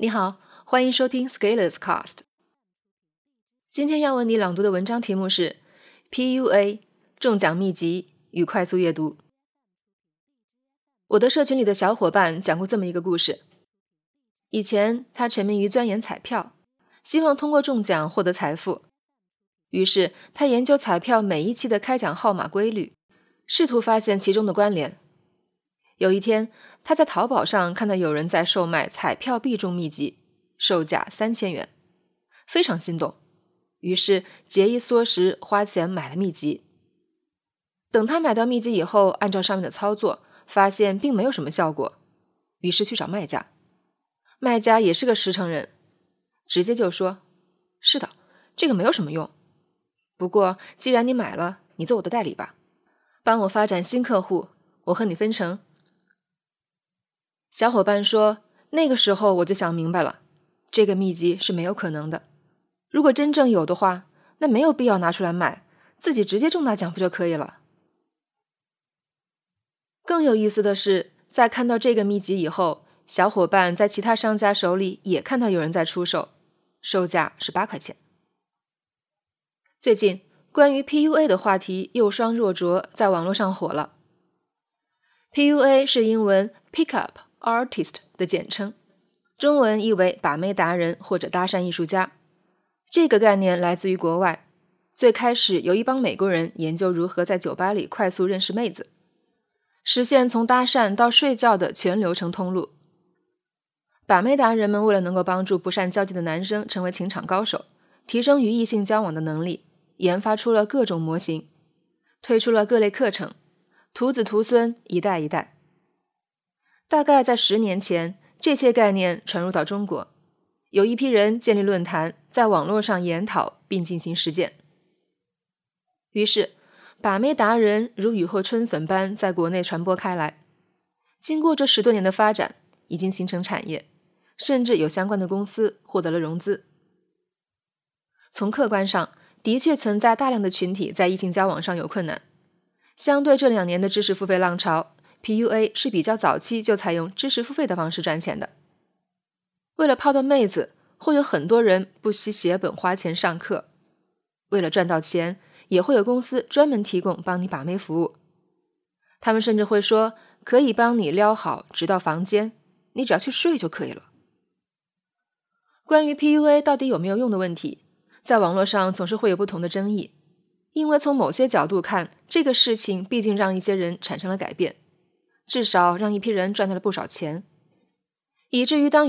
你好，欢迎收听 Scalers Cast。今天要为你朗读的文章题目是 PUA 中奖秘籍与快速阅读。我的社群里的小伙伴讲过这么一个故事：以前他沉迷于钻研彩票，希望通过中奖获得财富，于是他研究彩票每一期的开奖号码规律，试图发现其中的关联。有一天，他在淘宝上看到有人在售卖彩票必中秘籍，售价三千元，非常心动，于是节衣缩食，花钱买了秘籍。等他买到秘籍以后，按照上面的操作，发现并没有什么效果，于是去找卖家。卖家也是个实诚人，直接就说：“是的，这个没有什么用。不过既然你买了，你做我的代理吧，帮我发展新客户，我和你分成。”小伙伴说：“那个时候我就想明白了，这个秘籍是没有可能的。如果真正有的话，那没有必要拿出来卖，自己直接中大奖不就可以了？”更有意思的是，在看到这个秘籍以后，小伙伴在其他商家手里也看到有人在出售，售价是八块钱。最近关于 PUA 的话题又双若浊，在网络上火了。PUA 是英文 Pick Up。Artist 的简称，中文意为把妹达人或者搭讪艺术家。这个概念来自于国外，最开始由一帮美国人研究如何在酒吧里快速认识妹子，实现从搭讪到睡觉的全流程通路。把妹达人们为了能够帮助不善交际的男生成为情场高手，提升与异性交往的能力，研发出了各种模型，推出了各类课程，徒子徒孙一代一代。大概在十年前，这些概念传入到中国，有一批人建立论坛，在网络上研讨并进行实践。于是，把妹达人如雨后春笋般在国内传播开来。经过这十多年的发展，已经形成产业，甚至有相关的公司获得了融资。从客观上，的确存在大量的群体在异性交往上有困难。相对这两年的知识付费浪潮。PUA 是比较早期就采用知识付费的方式赚钱的。为了泡到妹子，会有很多人不惜血本花钱上课。为了赚到钱，也会有公司专门提供帮你把妹服务。他们甚至会说可以帮你撩好直到房间，你只要去睡就可以了。关于 PUA 到底有没有用的问题，在网络上总是会有不同的争议，因为从某些角度看，这个事情毕竟让一些人产生了改变。至少让一批人赚到了不少钱，以至于当